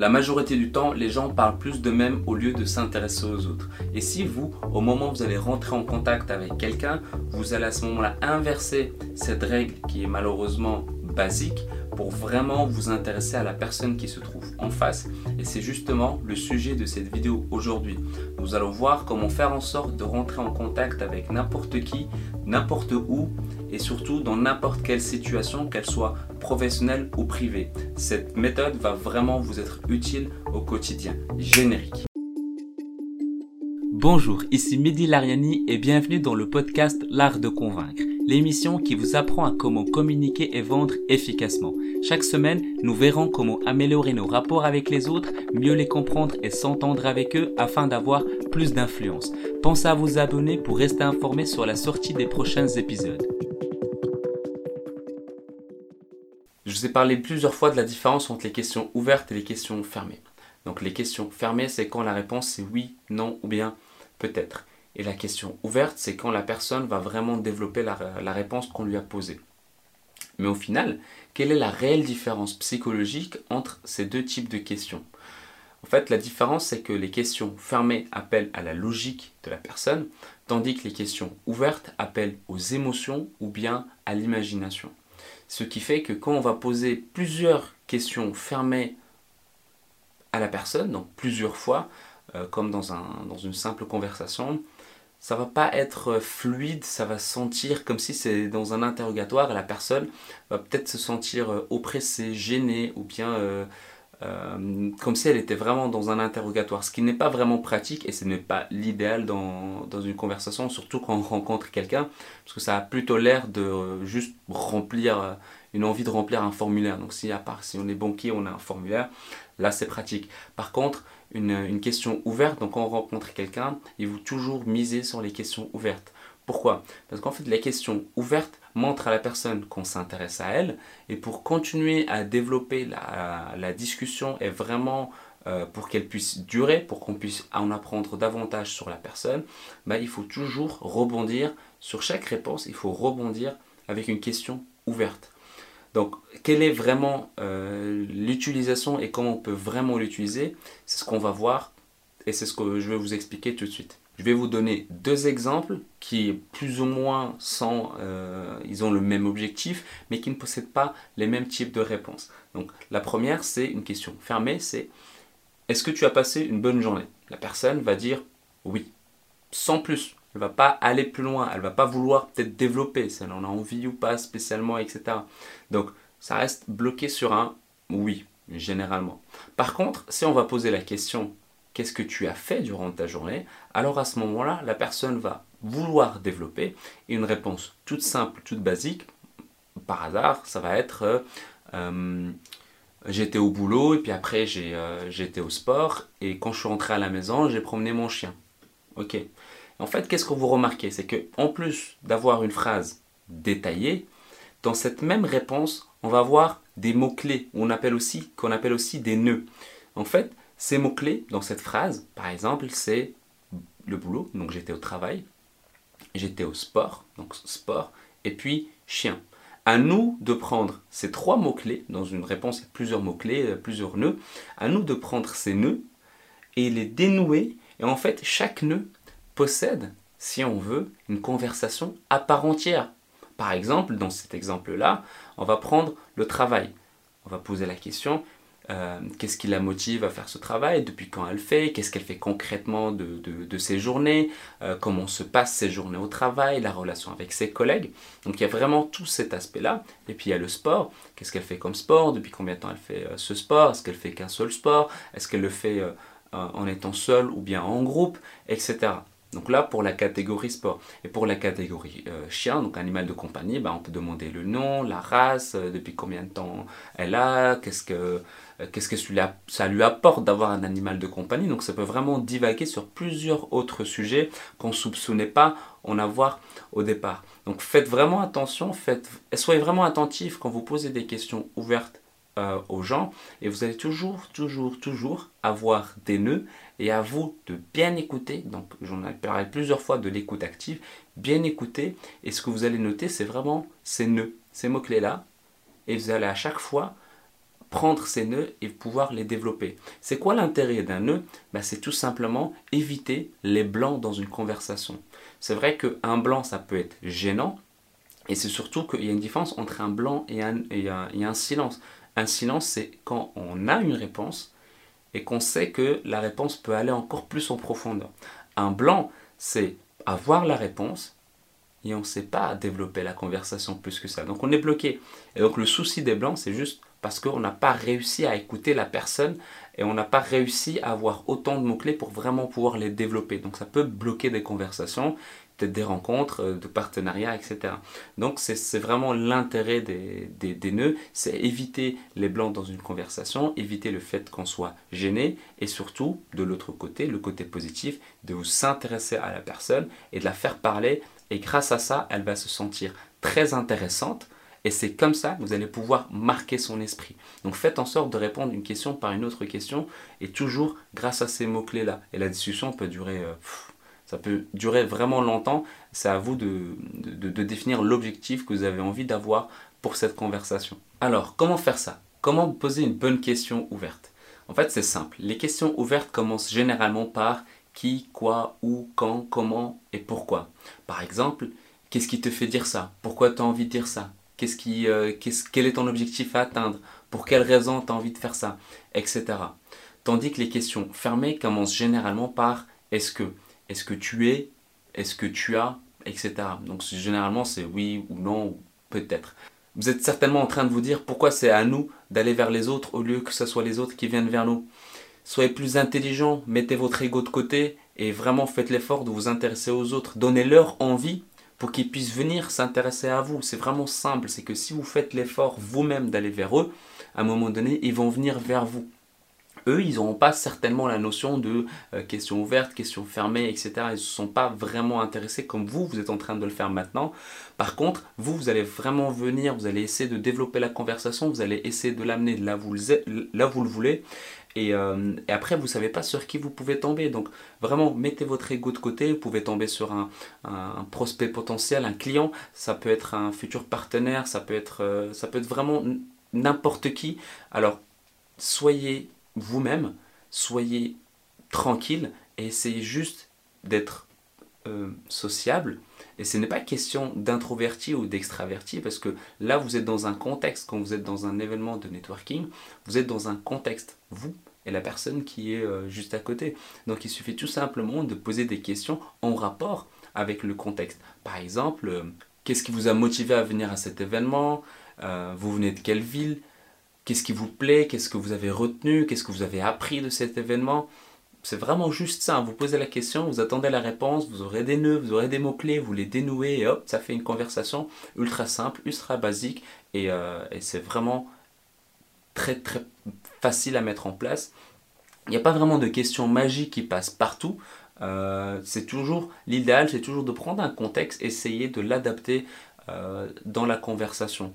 La majorité du temps, les gens parlent plus d'eux-mêmes au lieu de s'intéresser aux autres. Et si vous, au moment où vous allez rentrer en contact avec quelqu'un, vous allez à ce moment-là inverser cette règle qui est malheureusement basique pour vraiment vous intéresser à la personne qui se trouve en face. Et c'est justement le sujet de cette vidéo aujourd'hui. Nous allons voir comment faire en sorte de rentrer en contact avec n'importe qui, n'importe où et surtout dans n'importe quelle situation, qu'elle soit professionnelle ou privée. Cette méthode va vraiment vous être utile au quotidien. Générique. Bonjour, ici Mehdi Lariani et bienvenue dans le podcast L'Art de Convaincre, l'émission qui vous apprend à comment communiquer et vendre efficacement. Chaque semaine, nous verrons comment améliorer nos rapports avec les autres, mieux les comprendre et s'entendre avec eux afin d'avoir plus d'influence. Pensez à vous abonner pour rester informé sur la sortie des prochains épisodes. Je vous ai parlé plusieurs fois de la différence entre les questions ouvertes et les questions fermées. Donc les questions fermées, c'est quand la réponse c'est oui, non ou bien peut-être. Et la question ouverte, c'est quand la personne va vraiment développer la, réponse qu'on lui a posée. Mais au final, quelle est la réelle différence psychologique entre ces deux types de questions? En fait, la différence, c'est que les questions fermées appellent à la logique de la personne, tandis que les questions ouvertes appellent aux émotions ou bien à l'imagination. Ce qui fait que quand on va poser plusieurs questions fermées à la personne, donc plusieurs fois, euh, comme dans, un, dans une simple conversation, ça va pas être fluide, ça va sentir comme si c'est dans un interrogatoire et la personne va peut-être se sentir euh, oppressée, gênée ou bien euh, comme si elle était vraiment dans un interrogatoire, ce qui n'est pas vraiment pratique et ce n'est pas l'idéal dans, dans, une conversation, surtout quand on rencontre quelqu'un, parce que ça a plutôt l'air de juste remplir une envie de remplir un formulaire. Donc si à part si on est banquier, on a un formulaire, là c'est pratique. Par contre, une, question ouverte, donc quand on rencontre quelqu'un, il faut toujours miser sur les questions ouvertes. Pourquoi? Parce qu'en fait, les questions ouvertes montrent à la personne qu'on s'intéresse à elle, et pour continuer à développer la, discussion et vraiment euh, pour qu'elle puisse durer, pour qu'on puisse en apprendre davantage sur la personne, bah, il faut toujours rebondir sur chaque réponse, il faut rebondir avec une question ouverte. Donc, quelle est vraiment euh, l'utilisation et comment on peut vraiment l'utiliser? C'est ce qu'on va voir et c'est ce que je vais vous expliquer tout de suite. Je vais vous donner deux exemples qui, plus ou moins, sont, euh, ils ont le même objectif, mais qui ne possèdent pas les mêmes types de réponses. Donc, la première, c'est une question fermée, c'est est-ce que tu as passé une bonne journée? La personne va dire oui, sans plus. Elle va pas aller plus loin, elle va pas vouloir peut-être développer si elle en a envie ou pas spécialement, etc. Donc ça reste bloqué sur un oui, généralement. Par contre, si on va poser la question qu'est-ce que tu as fait durant ta journée, alors à ce moment-là, la personne va vouloir développer une réponse toute simple, toute basique, par hasard, ça va être euh, euh, j'étais au boulot et puis après euh, j'étais au sport et quand je suis rentré à la maison, j'ai promené mon chien. Ok. En fait, qu'est-ce que vous remarquez? C'est que en plus d'avoir une phrase détaillée, dans cette même réponse, on va avoir des mots-clés, on appelle aussi, qu'on appelle aussi des nœuds. En fait, ces mots-clés dans cette phrase, par exemple, c'est le boulot, donc j'étais au travail, j'étais au sport, donc sport, et puis chien. À nous de prendre ces trois mots-clés, dans une réponse, il plusieurs mots-clés, plusieurs nœuds, à nous de prendre ces nœuds et les dénouer, et en fait, chaque nœud possède, si on veut, une conversation à part entière. Par exemple, dans cet exemple-là, on va prendre le travail. On va poser la question, euh, qu'est-ce qui la motive à faire ce travail, depuis quand elle fait, qu'est-ce qu'elle fait concrètement de, ses journées, euh, comment se passent ses journées au travail, la relation avec ses collègues? Donc il y a vraiment tout cet aspect-là. Et puis il y a le sport, qu'est-ce qu'elle fait comme sport, depuis combien de temps elle fait euh, ce sport, est-ce qu'elle fait qu'un seul sport, est-ce qu'elle le fait en étant seule ou bien en groupe, etc. Donc là, pour la catégorie sport. Et pour la catégorie euh, chien, donc animal de compagnie, bah, on peut demander le nom, la race, euh, depuis combien de temps elle a, qu'est-ce que, euh, qu'est-ce que ça lui apporte d'avoir un animal de compagnie. Donc ça peut vraiment divaguer sur plusieurs autres sujets qu'on ne soupçonnait pas en avoir au départ. Donc faites vraiment attention, faites, soyez vraiment attentifs quand vous posez des questions ouvertes aux gens et vous allez toujours, toujours, toujours avoir des nœuds et à vous de bien écouter. Donc j'en ai parlé plusieurs fois de l'écoute active. Bien écouter et ce que vous allez noter c'est vraiment ces nœuds, ces mots-clés là. Et vous allez à chaque fois prendre ces nœuds et pouvoir les développer. C'est quoi l'intérêt d'un nœud? Ben, C'est tout simplement éviter les blancs dans une conversation. C'est vrai qu'un blanc, ça peut être gênant, et c'est surtout qu'il y a une différence entre un blanc et un, et un, silence. Un silence, c'est quand on a une réponse et qu'on sait que la réponse peut aller encore plus en profondeur. Un blanc, c'est avoir la réponse et on ne sait pas développer la conversation plus que ça. Donc on est bloqué. Et donc le souci des blancs, c'est juste parce qu'on n'a pas réussi à écouter la personne et on n'a pas réussi à avoir autant de mots-clés pour vraiment pouvoir les développer. Donc ça peut bloquer des conversations des rencontres, euh, de partenariats, etc. Donc c'est vraiment l'intérêt des, nœuds, c'est éviter les blancs dans une conversation, éviter le fait qu'on soit gêné et surtout, de l'autre côté, le côté positif, de vous s'intéresser à la personne et de la faire parler et grâce à ça, elle va se sentir très intéressante et c'est comme ça que vous allez pouvoir marquer son esprit. Donc faites en sorte de répondre une question par une autre question et toujours grâce à ces mots-clés-là. Et la discussion peut durer... Euh, ça peut durer vraiment longtemps. C'est à vous de, de, définir l'objectif que vous avez envie d'avoir pour cette conversation. Alors, comment faire ça? Comment poser une bonne question ouverte? En fait, c'est simple. Les questions ouvertes commencent généralement par qui, quoi, où, quand, comment et pourquoi. Par exemple, qu'est-ce qui te fait dire ça? Pourquoi tu as envie de dire ça? Qu'est-ce qui, euh, Quel est ton objectif à atteindre? Pour quelle raison tu as envie de faire ça? Etc. Tandis que les questions fermées commencent généralement par est-ce que? Est-ce que tu es, est-ce que tu as, etc. Donc généralement c'est oui ou non ou peut-être. Vous êtes certainement en train de vous dire pourquoi c'est à nous d'aller vers les autres au lieu que ce soit les autres qui viennent vers nous? Soyez plus intelligent, mettez votre ego de côté et vraiment faites l'effort de vous intéresser aux autres. Donnez-leur envie pour qu'ils puissent venir s'intéresser à vous. C'est vraiment simple, c'est que si vous faites l'effort vous-même d'aller vers eux, à un moment donné, ils vont venir vers vous eux, ils n'auront pas certainement la notion de euh, questions ouvertes, questions fermées, etc. Ils ne se sont pas vraiment intéressés comme vous, vous êtes en train de le faire maintenant. Par contre, vous, vous allez vraiment venir, vous allez essayer de développer la conversation, vous allez essayer de l'amener là, où vous le voulez. Euh, et, après, vous ne savez pas sur qui vous pouvez tomber. Donc, vraiment, mettez votre ego de côté. Vous pouvez tomber sur un, prospect potentiel, un client. Ça peut être un futur partenaire. Ça peut être, euh, ça peut être vraiment n'importe qui. Alors, soyez vous-même, soyez tranquille et essayez juste d'être euh, sociable. Et ce n'est pas question d'introverti ou d'extraverti, parce que là, vous êtes dans un contexte, quand vous êtes dans un événement de networking, vous êtes dans un contexte, vous et la personne qui est euh, juste à côté. Donc il suffit tout simplement de poser des questions en rapport avec le contexte. Par exemple, euh, qu'est-ce qui vous a motivé à venir à cet événement? Vous venez de quelle ville? Qu'est-ce qui vous plaît? Qu'est-ce que vous avez retenu? Qu'est-ce que vous avez appris de cet événement? C'est vraiment juste ça. Vous posez la question, vous attendez la réponse, vous aurez des nœuds, vous aurez des mots-clés, vous les dénouez et hop, ça fait une conversation ultra simple, ultra basique et, euh, c'est vraiment très très facile à mettre en place. Il n'y a pas vraiment de questions magiques qui passent partout. Euh, c'est toujours l'idéal, c'est toujours de prendre un contexte, essayer de l'adapter euh, dans la conversation.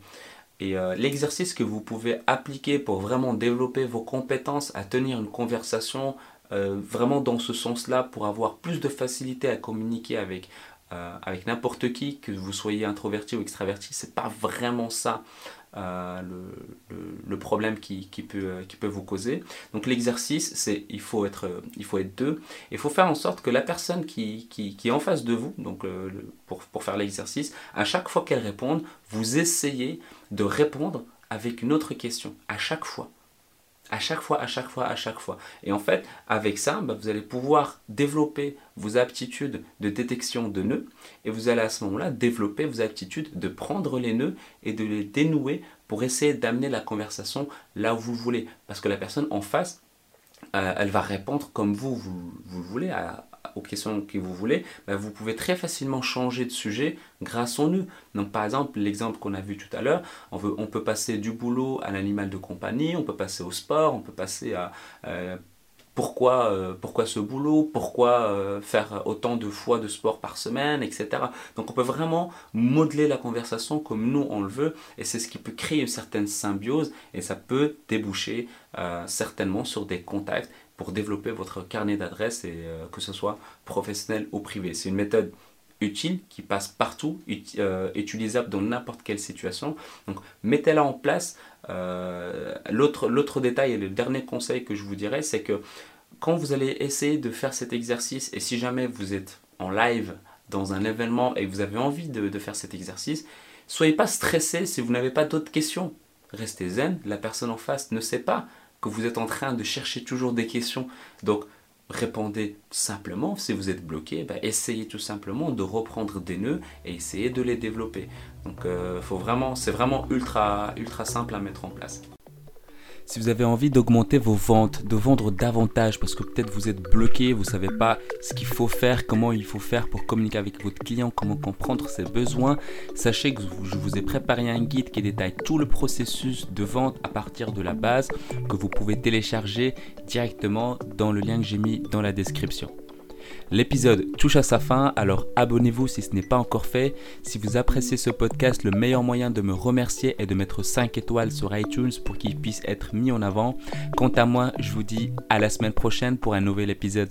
Et euh, l'exercice que vous pouvez appliquer pour vraiment développer vos compétences à tenir une conversation euh, vraiment dans ce sens-là pour avoir plus de facilité à communiquer avec, euh, avec n'importe qui, que vous soyez introverti ou extraverti, c'est pas vraiment ça euh, le, problème qui, peut, euh, qui peut vous causer. Donc l'exercice, c'est il faut être il faut être deux. Il faut faire en sorte que la personne qui, qui, est en face de vous, donc pour, pour faire l'exercice, à chaque fois qu'elle réponde, vous essayez de répondre avec une autre question, à chaque fois. À chaque fois, à chaque fois, à chaque fois. Et en fait, avec ça, bah, vous allez pouvoir développer vos aptitudes de détection de nœuds et vous allez à ce moment-là développer vos aptitudes de prendre les nœuds et de les dénouer pour essayer d'amener la conversation là où vous voulez. Parce que la personne en face, euh, elle va répondre comme vous, vous, vous voulez, à, aux questions que vous voulez, bah, vous pouvez très facilement changer de sujet grâce au nœud. Donc par exemple, l'exemple qu'on a vu tout à l'heure, on, on, peut passer du boulot à l'animal de compagnie, on peut passer au sport, on peut passer à... Euh, pourquoi, euh, pourquoi ce boulot, pourquoi euh, faire autant de fois de sport par semaine, etc. Donc on peut vraiment modeler la conversation comme nous on le veut et c'est ce qui peut créer une certaine symbiose et ça peut déboucher certainement sur des contacts pour développer votre carnet d'adresses et euh, que ce soit professionnel ou privé. C'est une méthode utile, qui passe partout, euh, utilisable dans n'importe quelle situation. Donc mettez-la en place. Euh, l'autre détail et le dernier conseil que je vous dirais, c'est que quand vous allez essayer de faire cet exercice, et si jamais vous êtes en live dans un événement et vous avez envie de, de faire cet exercice, soyez pas stressé si vous n'avez pas d'autres questions. Restez zen, la personne en face ne sait pas que vous êtes en train de chercher toujours des questions. Donc répondez simplement. Si vous êtes bloqué, bah, essayez tout simplement de reprendre des nœuds et essayez de les développer. Donc, euh, faut vraiment, c'est vraiment ultra, ultra simple à mettre en place. Si vous avez envie d'augmenter vos ventes, de vendre davantage parce que peut-être vous êtes bloqué, vous ne savez pas ce qu'il faut faire, comment il faut faire pour communiquer avec votre client, comment comprendre ses besoins, sachez que je vous ai préparé un guide qui détaille tout le processus de vente à partir de la base que vous pouvez télécharger directement dans le lien que j'ai mis dans la description. L'épisode touche à sa fin, alors abonnez-vous si ce n'est pas encore fait. Si vous appréciez ce podcast, le meilleur moyen de me remercier est de mettre 5 étoiles sur iTunes pour qu'il puisse être mis en avant. Quant à moi, je vous dis à la semaine prochaine pour un nouvel épisode.